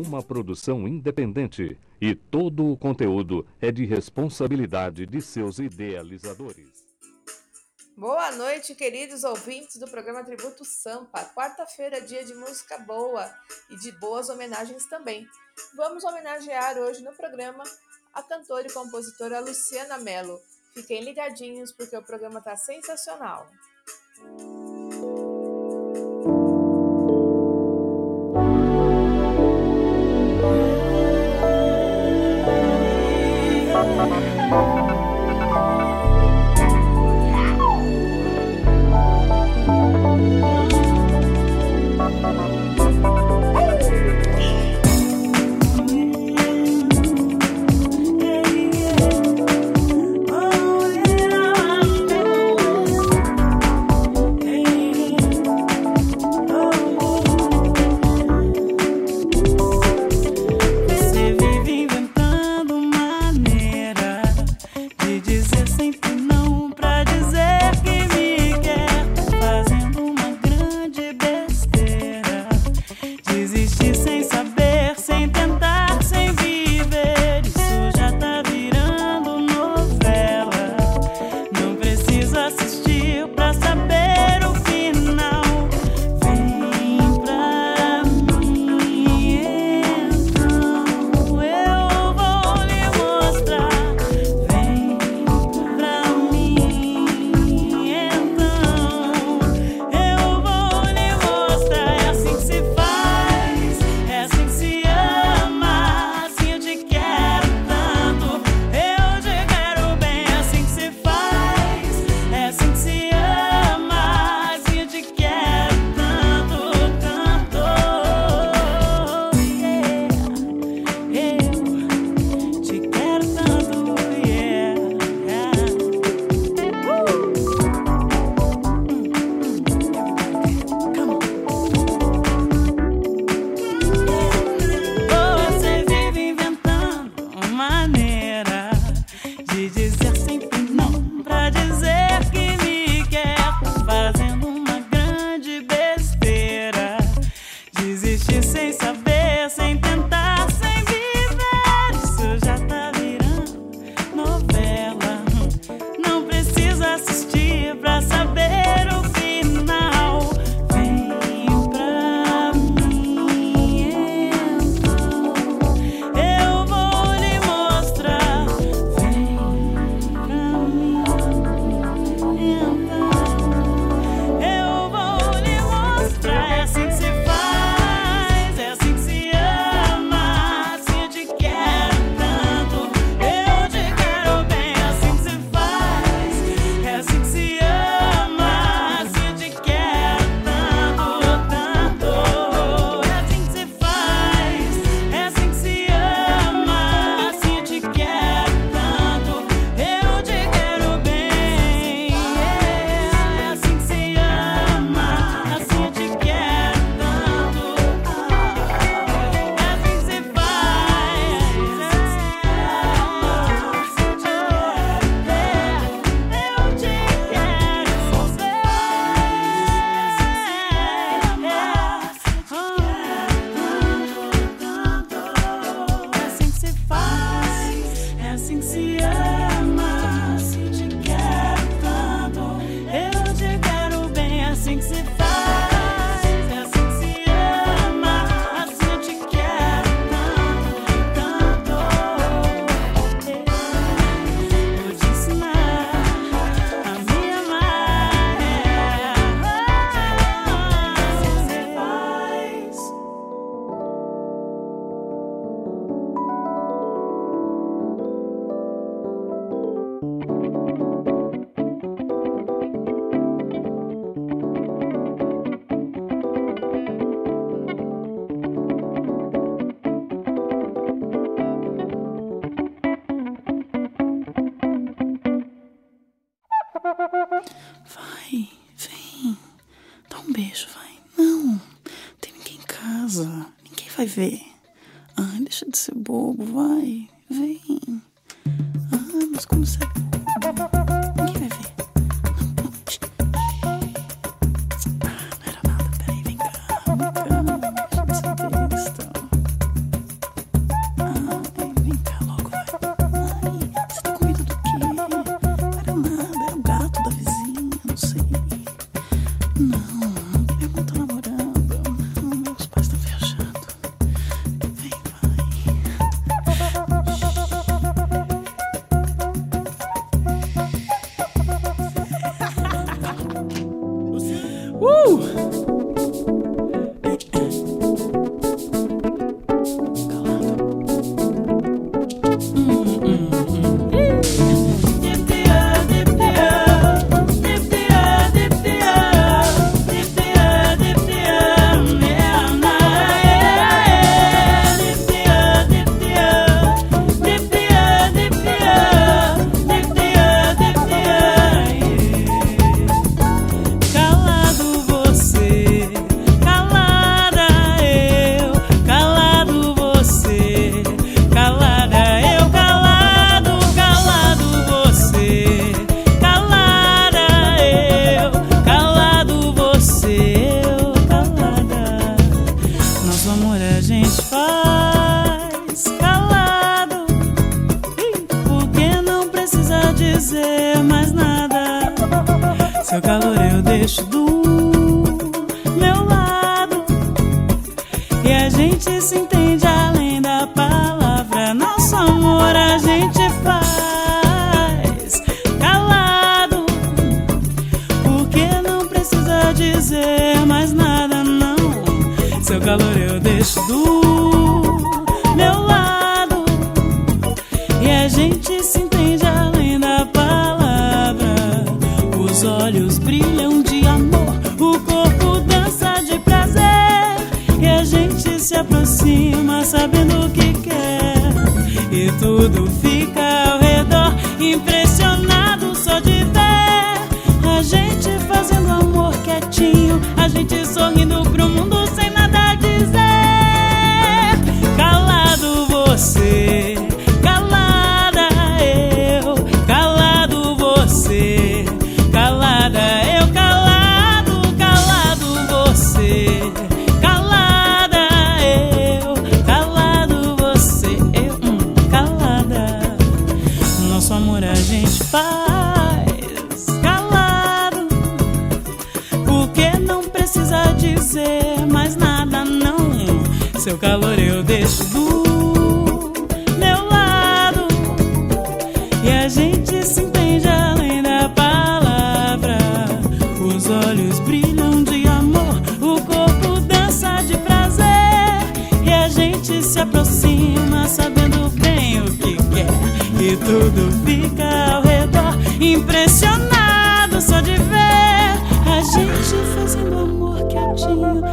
uma produção independente e todo o conteúdo é de responsabilidade de seus idealizadores. Boa noite, queridos ouvintes do programa Tributo Sampa. Quarta-feira, dia de música boa e de boas homenagens também. Vamos homenagear hoje no programa a cantora e compositora Luciana Mello. Fiquem ligadinhos porque o programa está sensacional. desagradam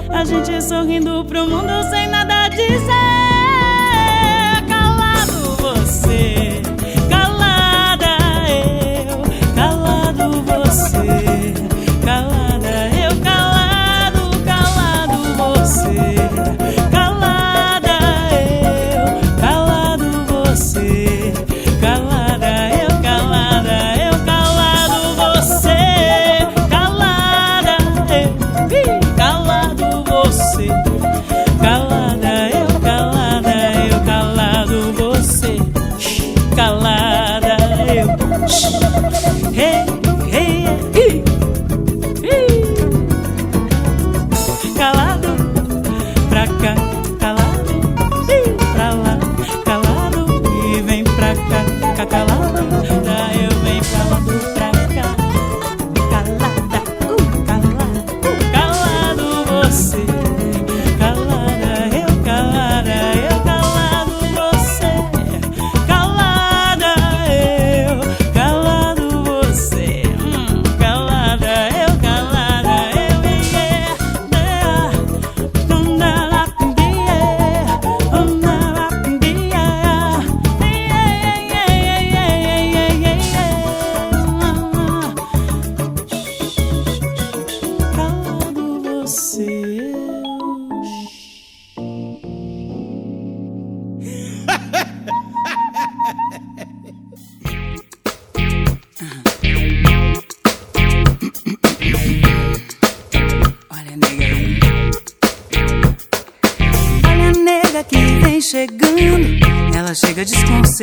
A gente sorrindo pro mundo sem nada dizer.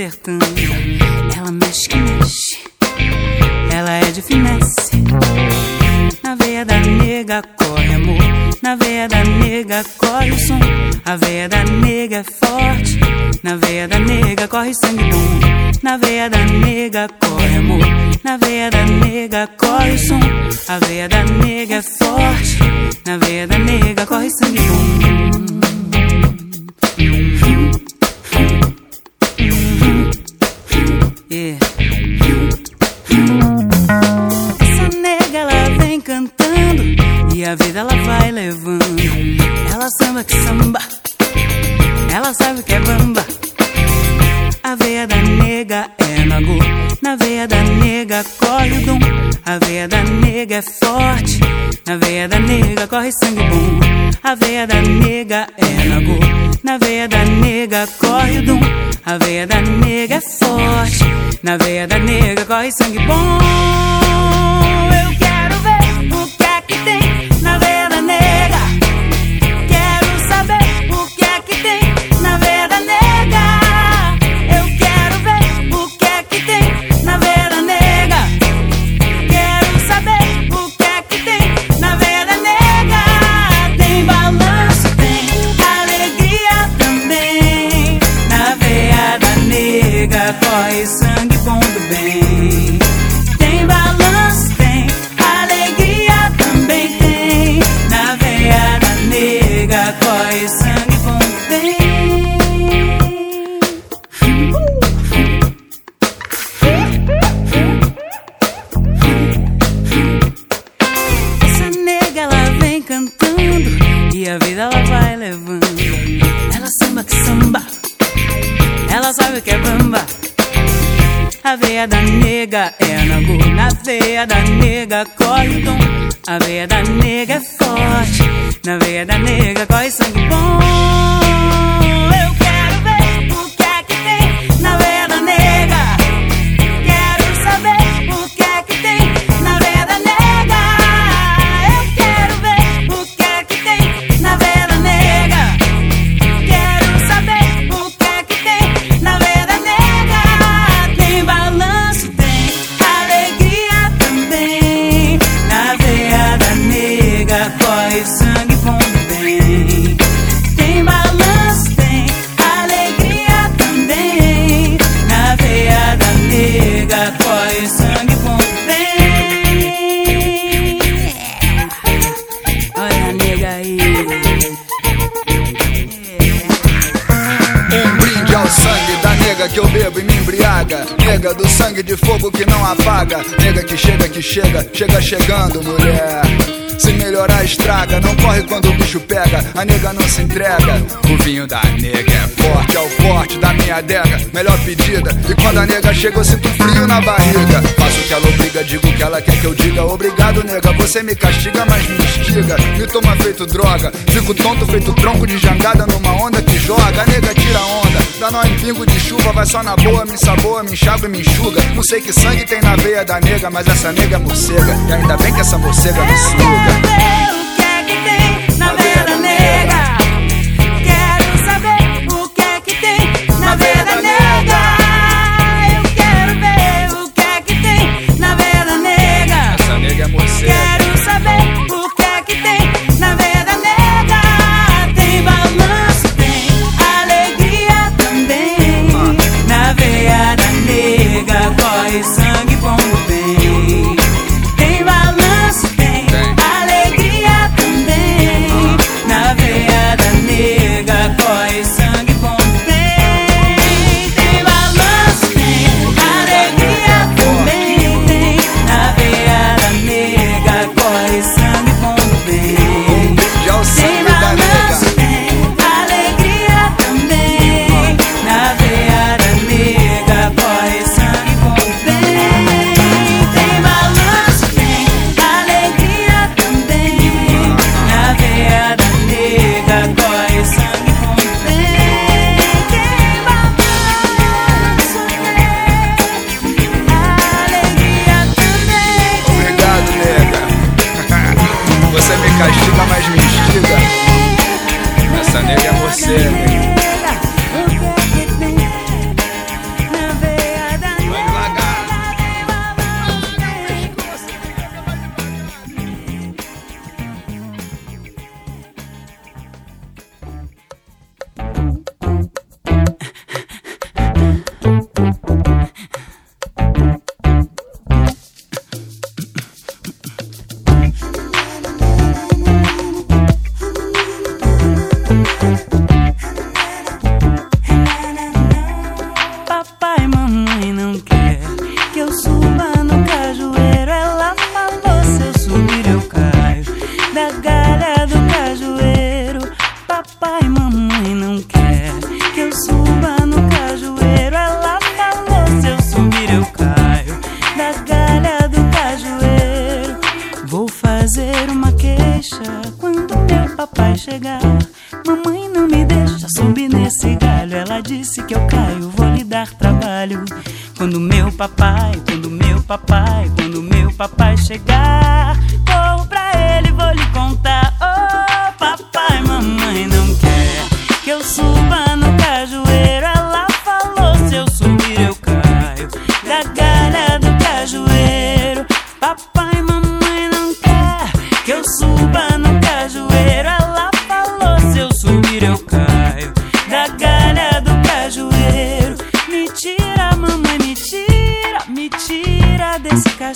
consertando. Ela mexe que mexe, ela é de finesse. Na veia da nega corre amor, na veia da nega corre o som. A veia da nega é forte, na veia da nega corre sangue bom. Na veia da nega corre amor, na veia da nega corre o som. A veia da nega é forte, na veia da nega corre sangue bom. Yeah. Essa nega ela vem cantando e a vida ela vai levando. Ela samba que samba, ela sabe que é bamba. A veia da nega na veia da nega corre o dom, a veia da nega é forte. Na veia da nega corre sangue bom, a veia da nega é nagô. Na veia da nega corre o dom, a veia da nega é forte. Na veia da nega corre sangue bom. Eu quero ver o que é que tem. sabe o que é bamba. A veia da nega é na go na veia da nega corre o tom. A veia da nega é forte, na veia da nega corre sangue bom. Chega, chega chegando, mulher. Se melhorar, estraga. Não corre quando o bicho pega a nega não se entrega. O vinho da nega é forte, é o forte da minha adega, melhor pedida. E quando a nega chega, eu sinto frio na barriga. Faço o que ela obriga, digo o que ela quer que eu diga. Obrigado, nega, você me castiga, mas me instiga. Me toma feito droga, fico tonto feito tronco de jangada numa onda que joga. A nega tira onda, dá nó em pingo de chuva, vai só na boa, me saboa, me enxaga e me enxuga. Não sei que sangue tem na veia da nega, mas essa nega é morcega. E ainda bem que essa morcega me suga.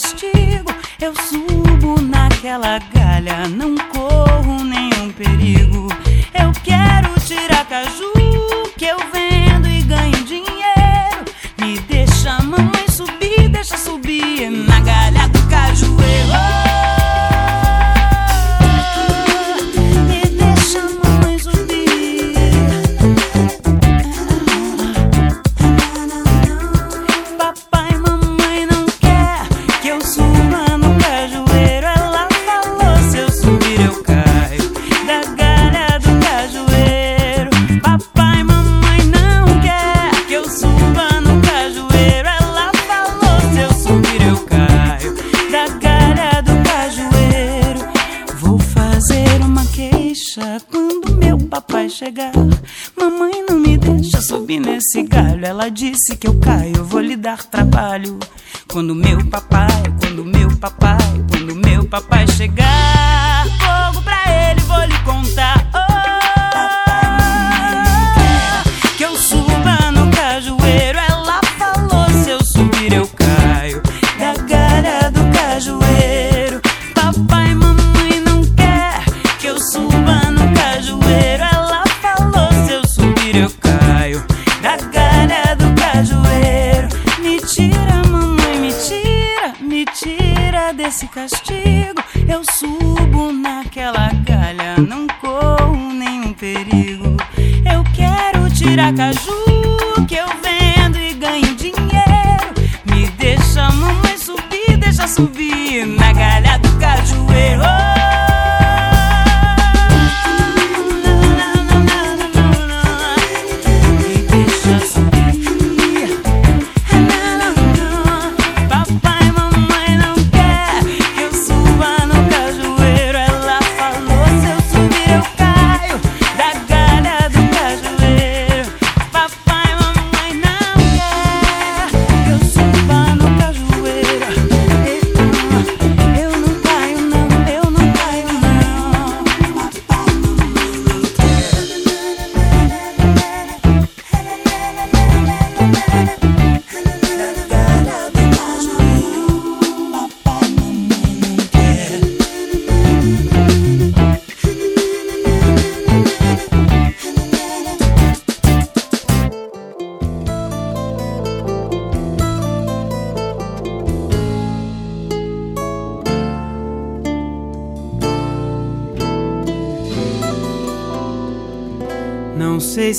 castigo. Eu subo naquela galha, não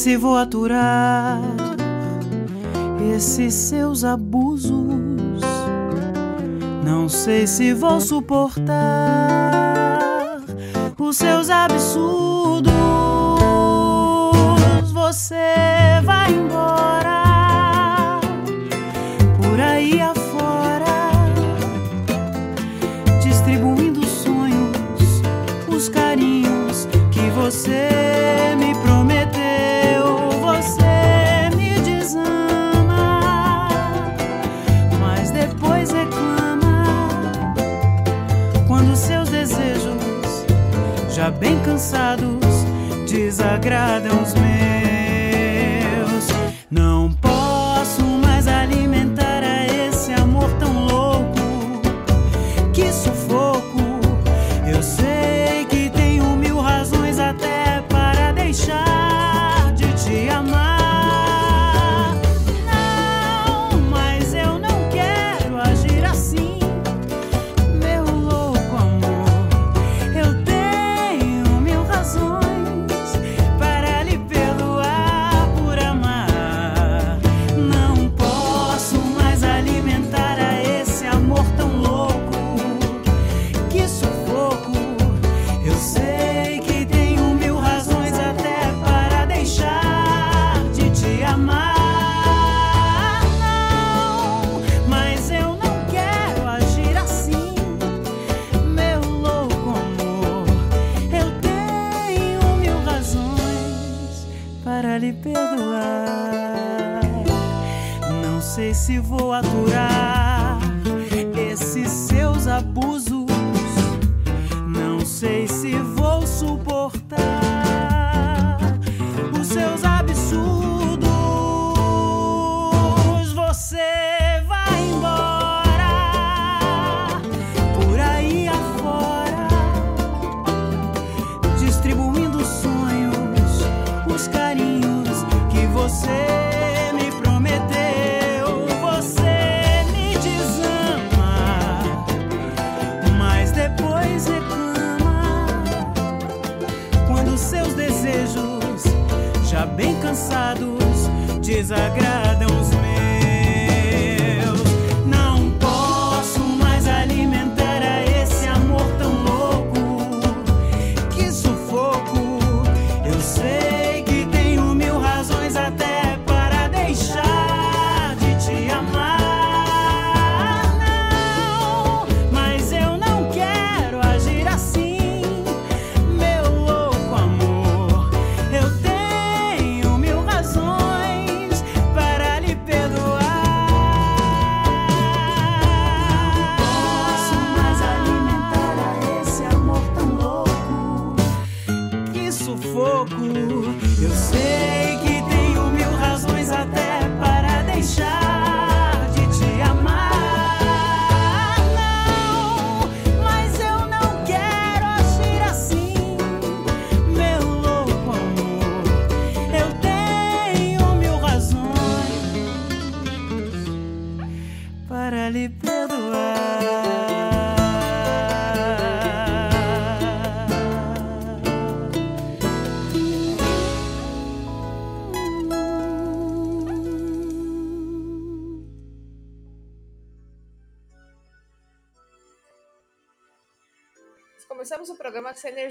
se vou aturar esses seus abusos. Não sei se vou suportar os seus absurdos. sagrada.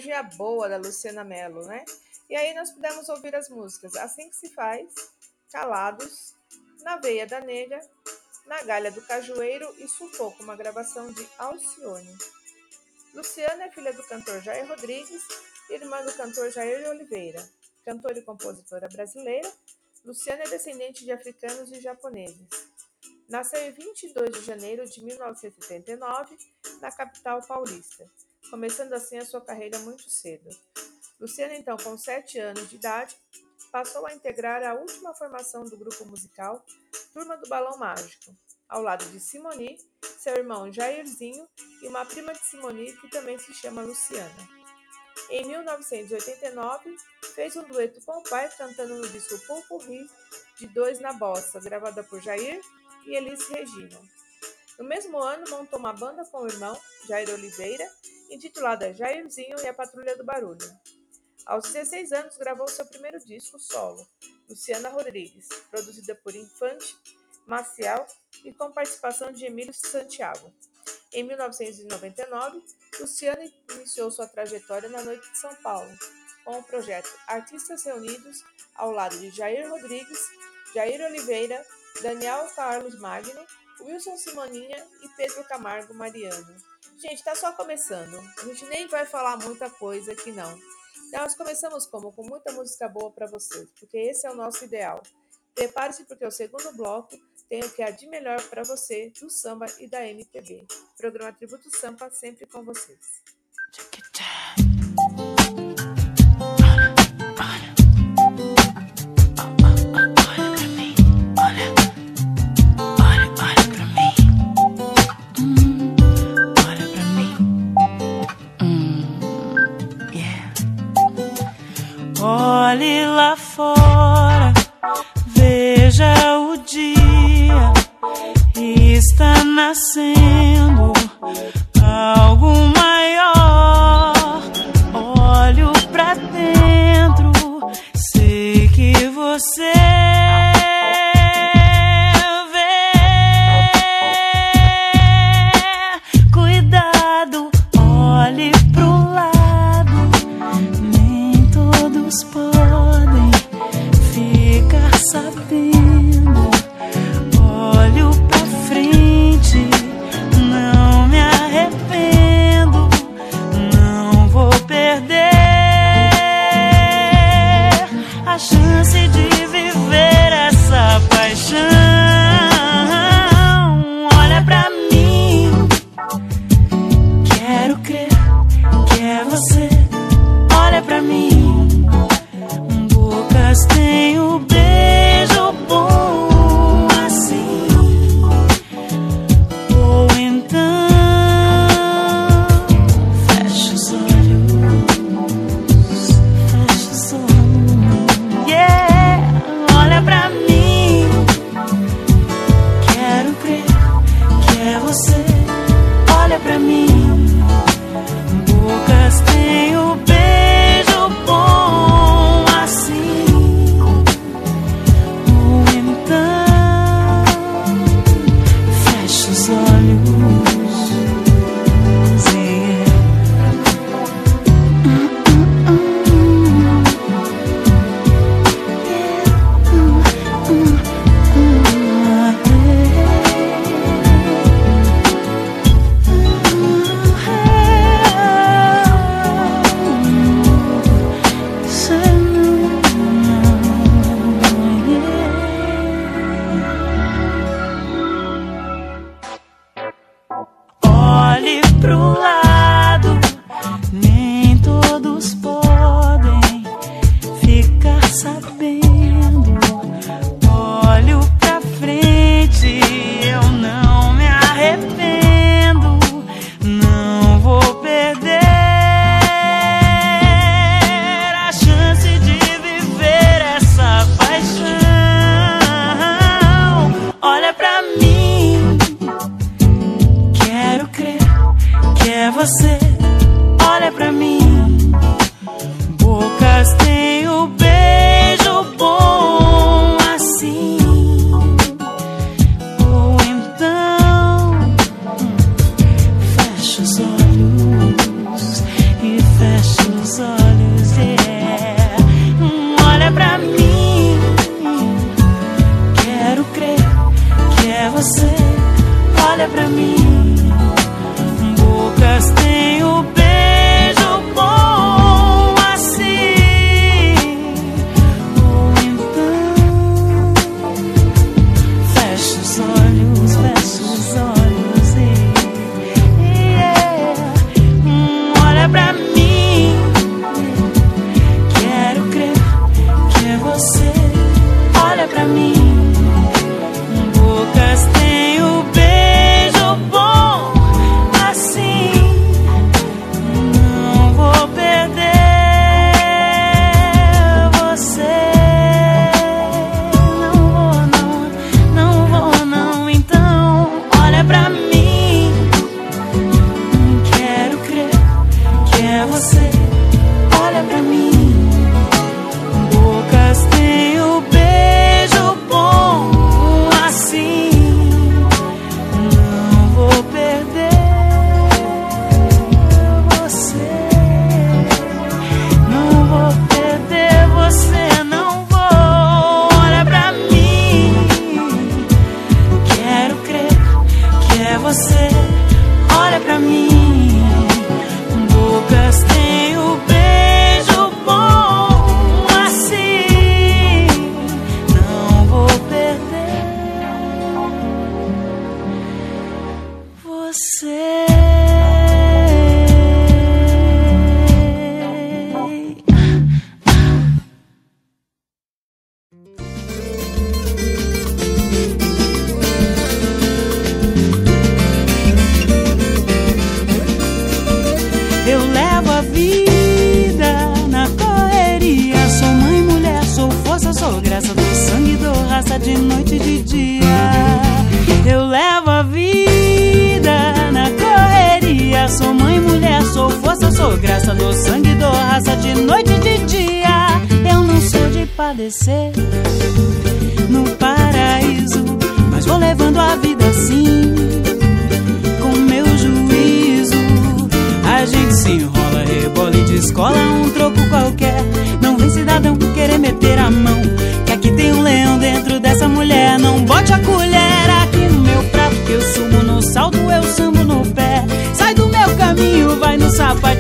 Energia boa da Luciana Mello, né? E aí nós pudemos ouvir as músicas Assim que se faz, Calados, Na Veia da Negra, Na Galha do Cajueiro e Sufoco, uma gravação de Alcione. Luciana é filha do cantor Jair Rodrigues e irmã do cantor Jair Oliveira. Cantora e compositora brasileira, Luciana é descendente de africanos e japoneses. Nasceu em 22 de janeiro de 1979, na capital paulista, começando assim a sua carreira muito cedo. Luciana, então, com 7 anos de idade, passou a integrar a última formação do grupo musical Turma do Balão Mágico, ao lado de Simoni, seu irmão Jairzinho e uma prima de Simoni que também se chama Luciana. Em 1989, fez um dueto com o pai cantando no disco Pulpurri de Dois na Bossa, gravada por Jair e Elis Regina. No mesmo ano, montou uma banda com o irmão, Jair Oliveira, intitulada Jairzinho e a Patrulha do Barulho. Aos 16 anos, gravou seu primeiro disco solo, Luciana Rodrigues, produzida por Infante, Maciel e com participação de Emílio Santiago. Em 1999, Luciana iniciou sua trajetória na Noite de São Paulo, com o projeto Artistas Reunidos, ao lado de Jair Rodrigues, Jair Oliveira, Daniel Carlos Magno, Wilson Simoninha e Pedro Camargo Mariano. Gente, tá só começando. A gente nem vai falar muita coisa aqui não. Então, nós começamos como? Com muita música boa para vocês, porque esse é o nosso ideal. Prepare-se porque o segundo bloco tem o que há de melhor para você do samba e da MPB. Programa Tributo Sampa sempre com vocês. Olhe lá fora, veja o dia. Está nascendo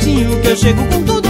força, sou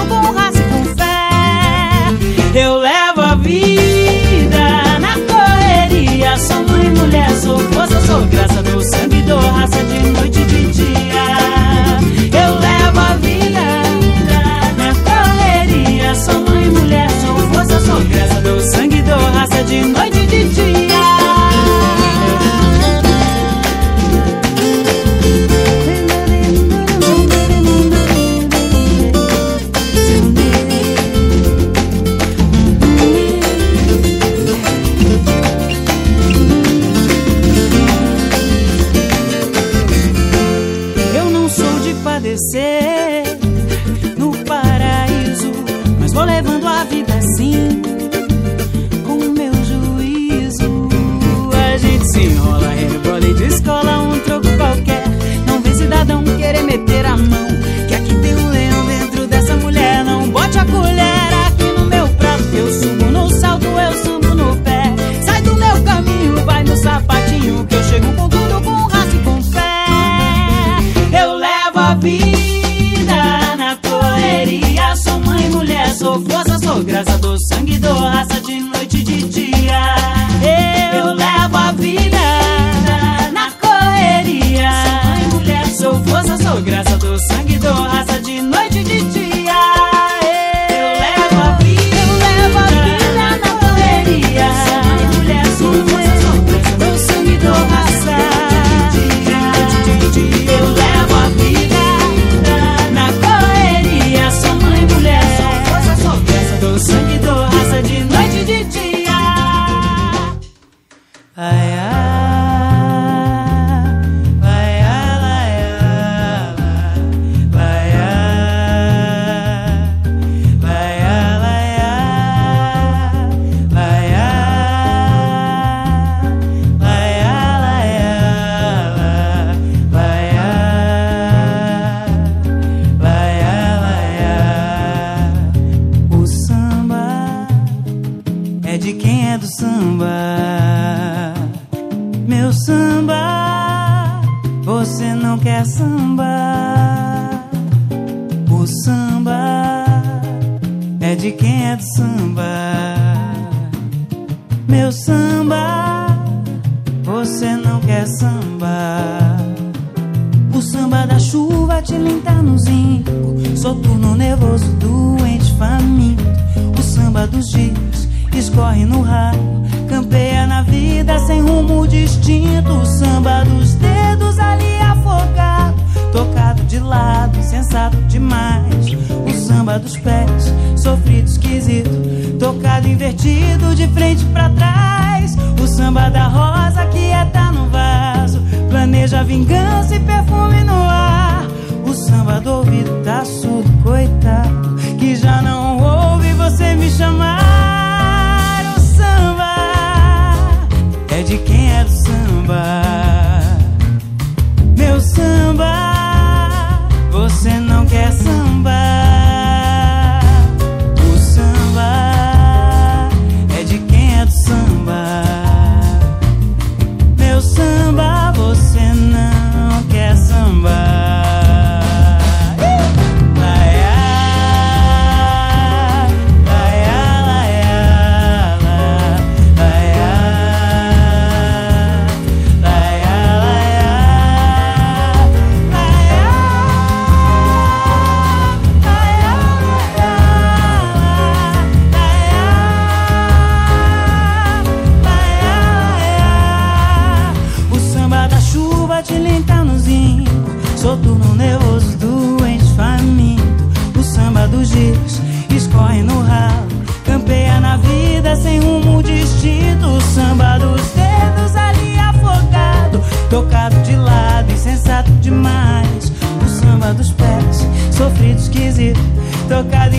Tocado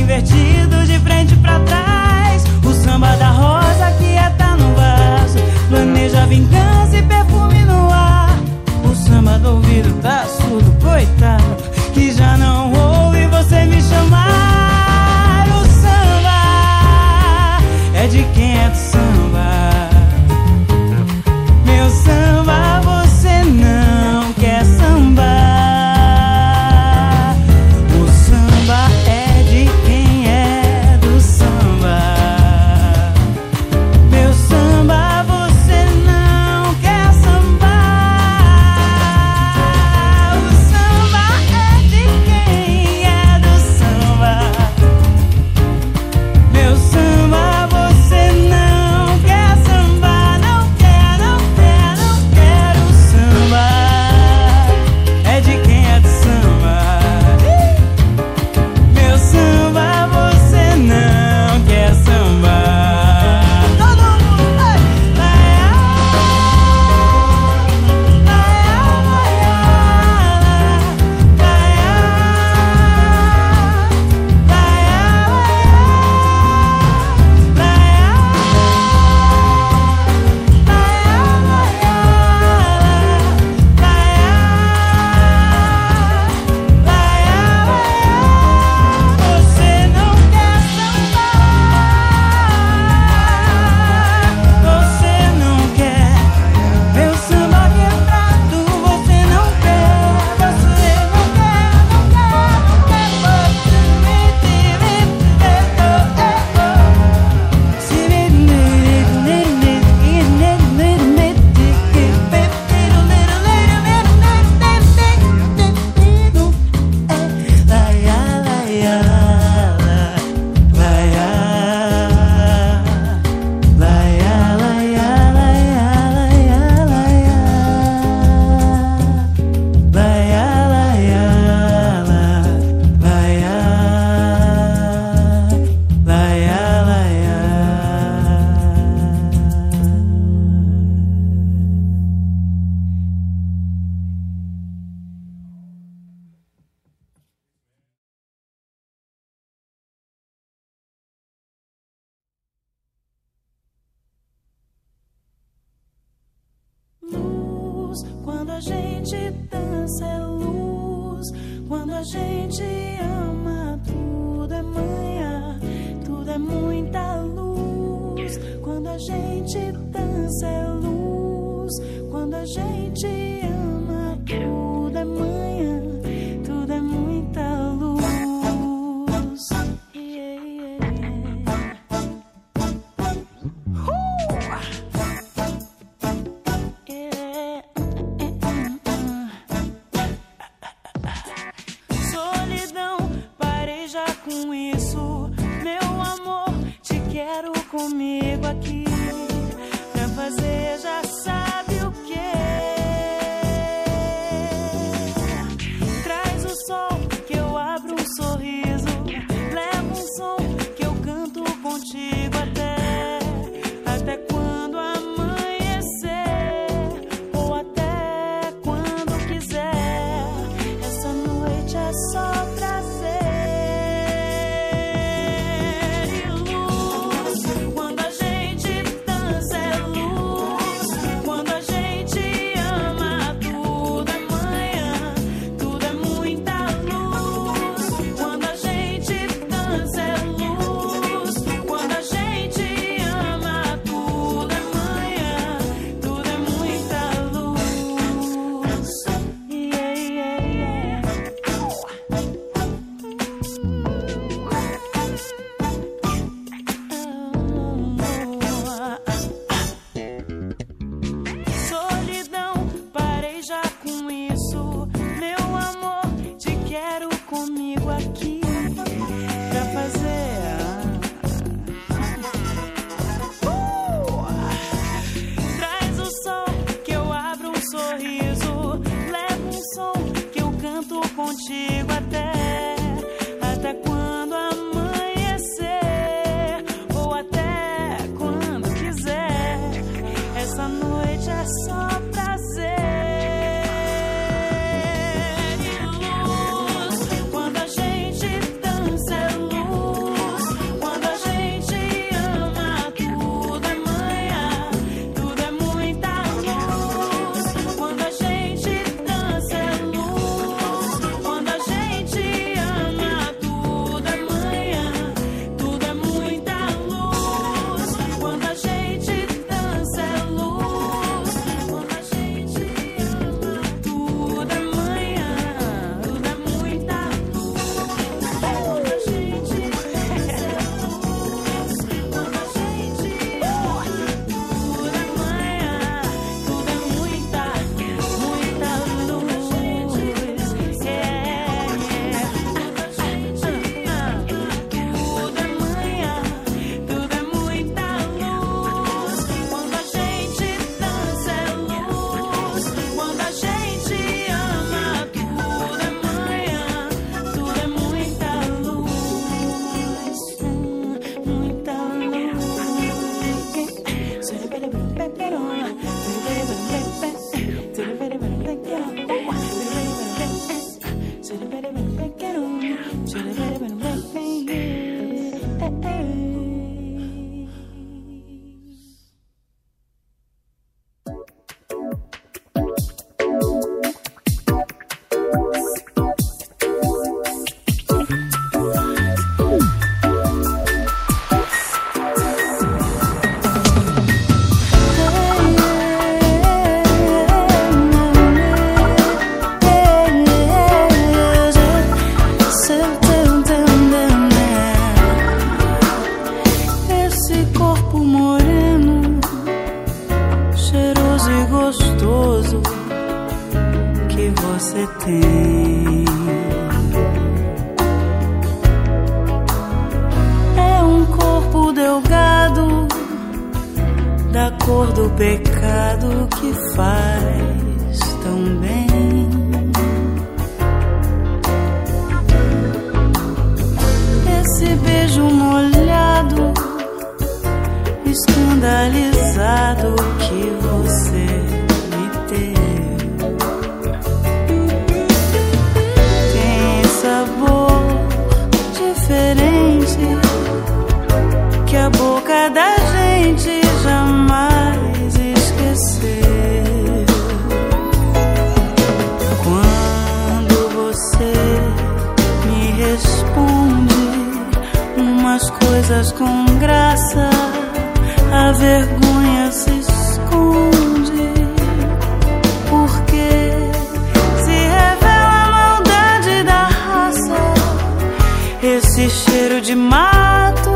de mato.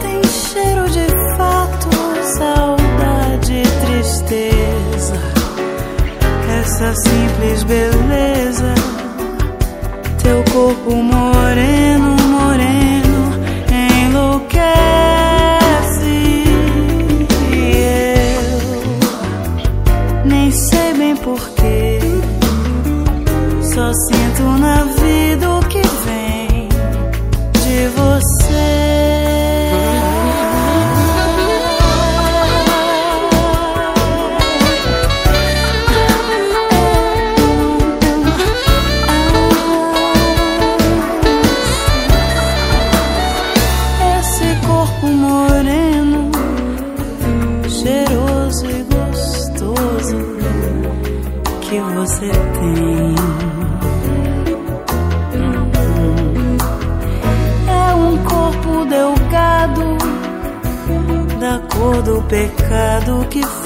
Tem cheiro de fato, saudade e tristeza. Essa simples beleza, teu corpo moreno,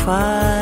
pecado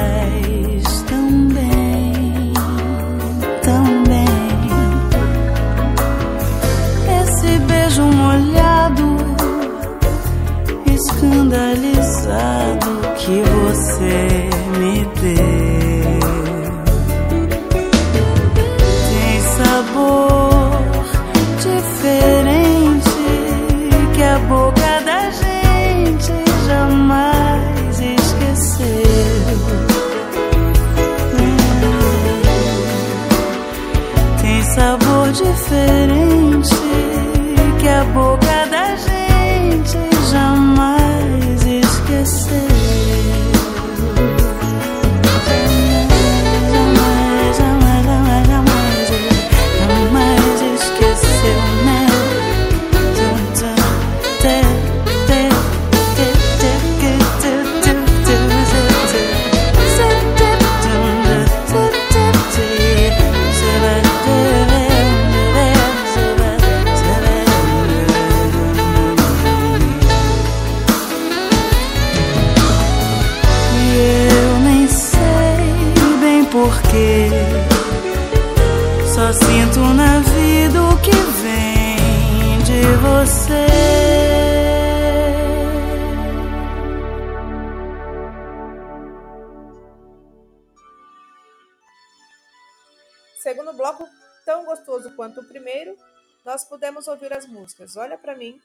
nós pudemos ouvir as músicas Olha Pra Mim,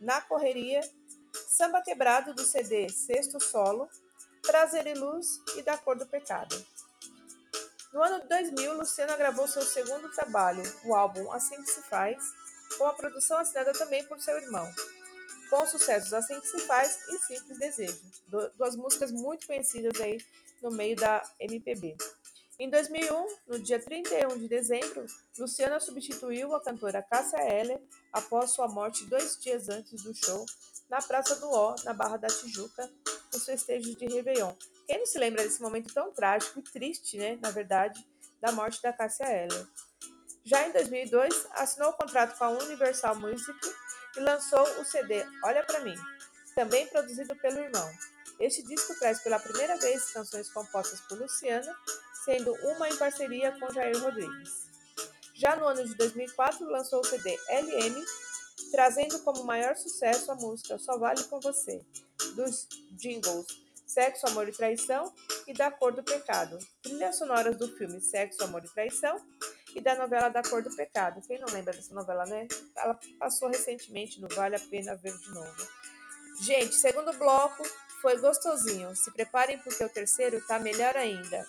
Na Correria, Samba Quebrado do CD Sexto Solo, Prazer e Luz e Da Cor do Pecado. No ano de 2000, Luciana gravou seu segundo trabalho, o álbum Assim Que Se Faz, com a produção assinada também por seu irmão, com os sucessos Assim Que Se Faz e Simples Desejo, du- duas músicas muito conhecidas aí no meio da MPB. Em 2001, no dia 31 de dezembro, Luciana substituiu a cantora Cássia Eller após sua morte dois dias antes do show na Praça do Ó, na Barra da Tijuca, nos festejos de Réveillon. Quem não se lembra desse momento tão trágico e triste, né, na verdade, da morte da Cássia Eller? Já em 2002, assinou o contrato com a Universal Music e lançou o CD Olha Pra Mim, também produzido pelo irmão. Este disco traz pela primeira vez canções compostas por Luciana, sendo uma em parceria com Jair Rodrigues. Já no ano de 2004, lançou o CD LM, trazendo como maior sucesso a música Só Vale Com Você, dos jingles Sexo, Amor e Traição e Da Cor do Pecado, trilhas sonoras do filme Sexo, Amor e Traição e da novela Da Cor do Pecado. Quem não lembra dessa novela, né? Ela passou recentemente no Vale a Pena Ver de Novo. Gente, segundo bloco foi gostosinho. Se preparem porque o terceiro tá melhor ainda.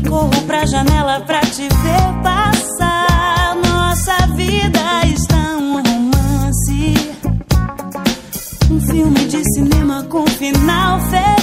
e corro pra janela pra te ver passar. Nossa vida está um romance, um filme de cinema com final feliz.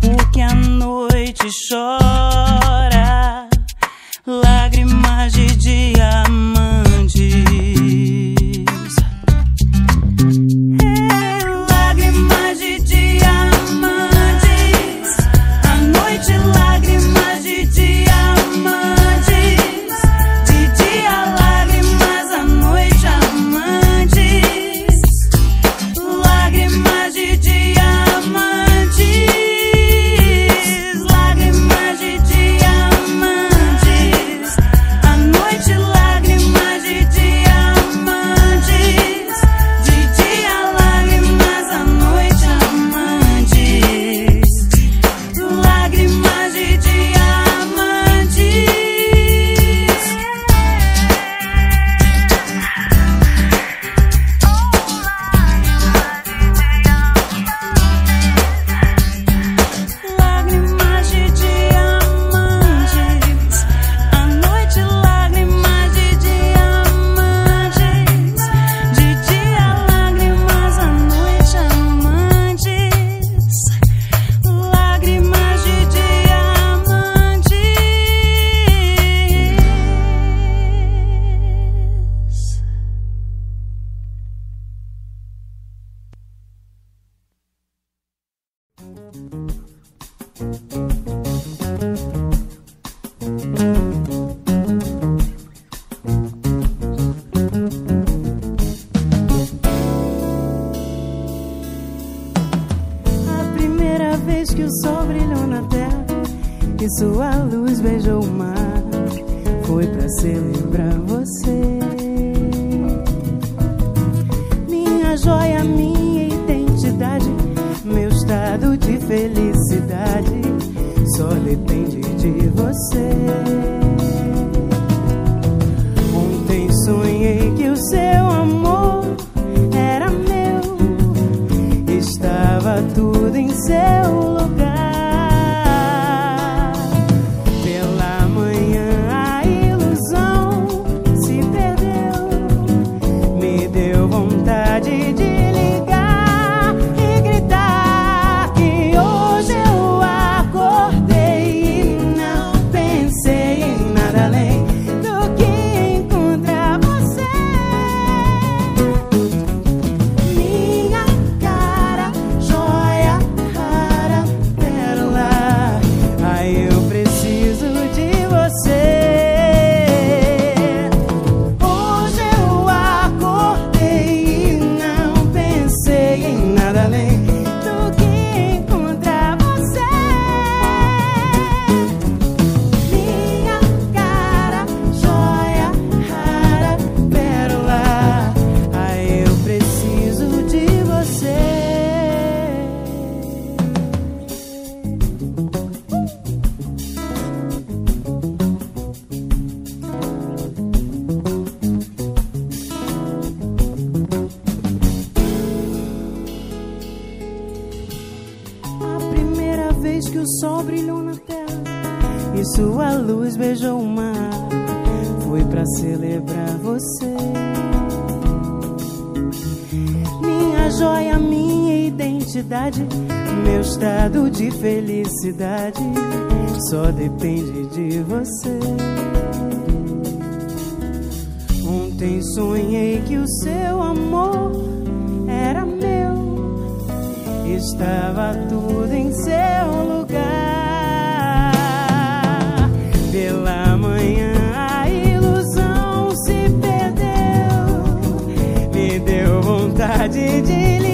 porque a noite chora. Você. Vontade de ligar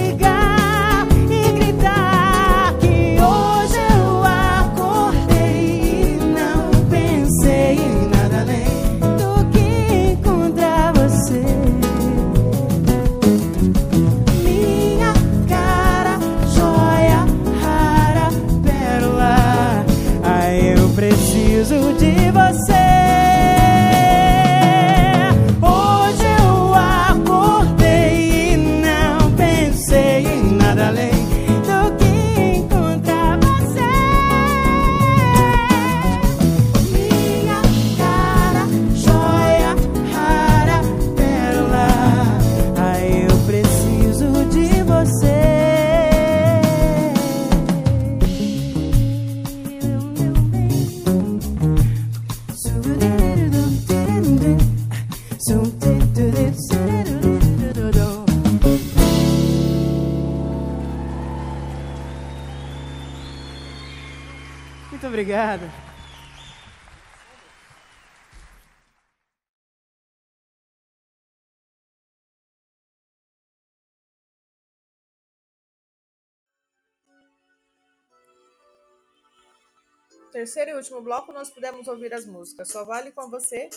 Terceiro e último bloco, nós pudemos ouvir as músicas Só Vale Com Você,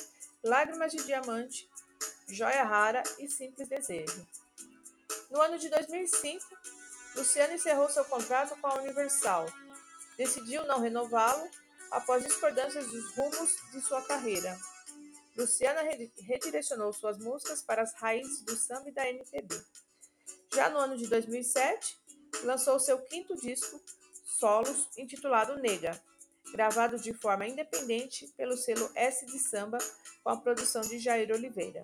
Lágrimas de Diamante, Joia Rara e Simples Desejo. No ano de 2005, Luciano encerrou seu contrato com a Universal. Decidiu não renová-lo após discordâncias dos rumos de sua carreira. Luciana re- redirecionou suas músicas para as raízes do samba e da MPB. Já no ano de 2007, lançou seu quinto disco, Solos, intitulado Nega, gravado de forma independente pelo selo S de Samba, com a produção de Jair Oliveira.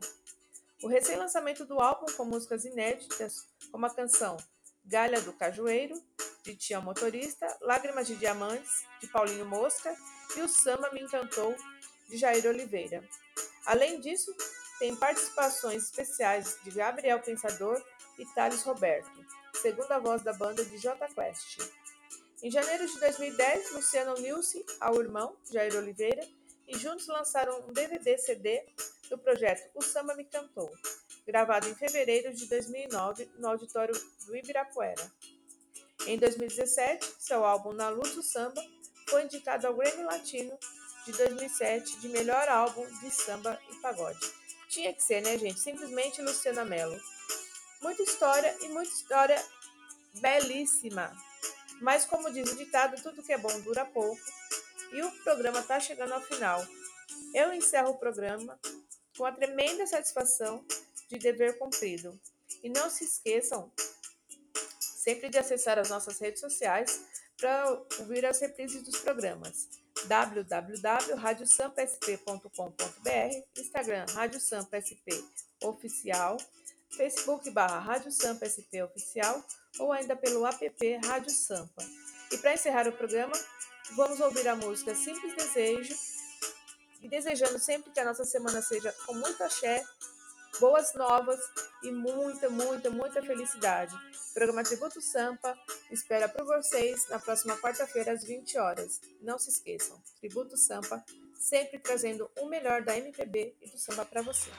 O recém-lançamento do álbum com músicas inéditas, como a canção Galha do Cajueiro, de Tião Motorista, Lágrimas de Diamantes, de Paulinho Mosca, e o Samba Me Encantou, de Jair Oliveira. Além disso, tem participações especiais de Gabriel Pensador e Thales Roberto, segunda voz da banda de J Quest. Em janeiro de 2010, Luciano uniu-se ao irmão, Jair Oliveira, e juntos lançaram um DVD-CD do projeto O Samba Me Cantou, gravado em fevereiro de 2009 no auditório do Ibirapuera. Em 2017, seu álbum Na Luz do Samba foi indicado ao Grammy Latino de 2007 de melhor álbum de samba e pagode. Tinha que ser, né, gente? Simplesmente Luciana Mello. Muita história e muita história belíssima. Mas, como diz o ditado, tudo que é bom dura pouco. E o programa está chegando ao final. Eu encerro o programa com a tremenda satisfação de dever cumprido. E não se esqueçam sempre de acessar as nossas redes sociais para ouvir as reprises dos programas www.radiosampsp.com.br, Instagram Rádio Sampa SP Oficial, Facebook barra Rádio Sampa SP Oficial ou ainda pelo app Rádio Sampa. E para encerrar o programa, vamos ouvir a música Simples Desejo e desejando sempre que a nossa semana seja com muito axé, boas novas e muita, muita, muita felicidade. O programa Tributo Sampa espera por vocês na próxima quarta-feira às 20 horas. Não se esqueçam, Tributo Sampa sempre trazendo o melhor da MPB e do samba para você.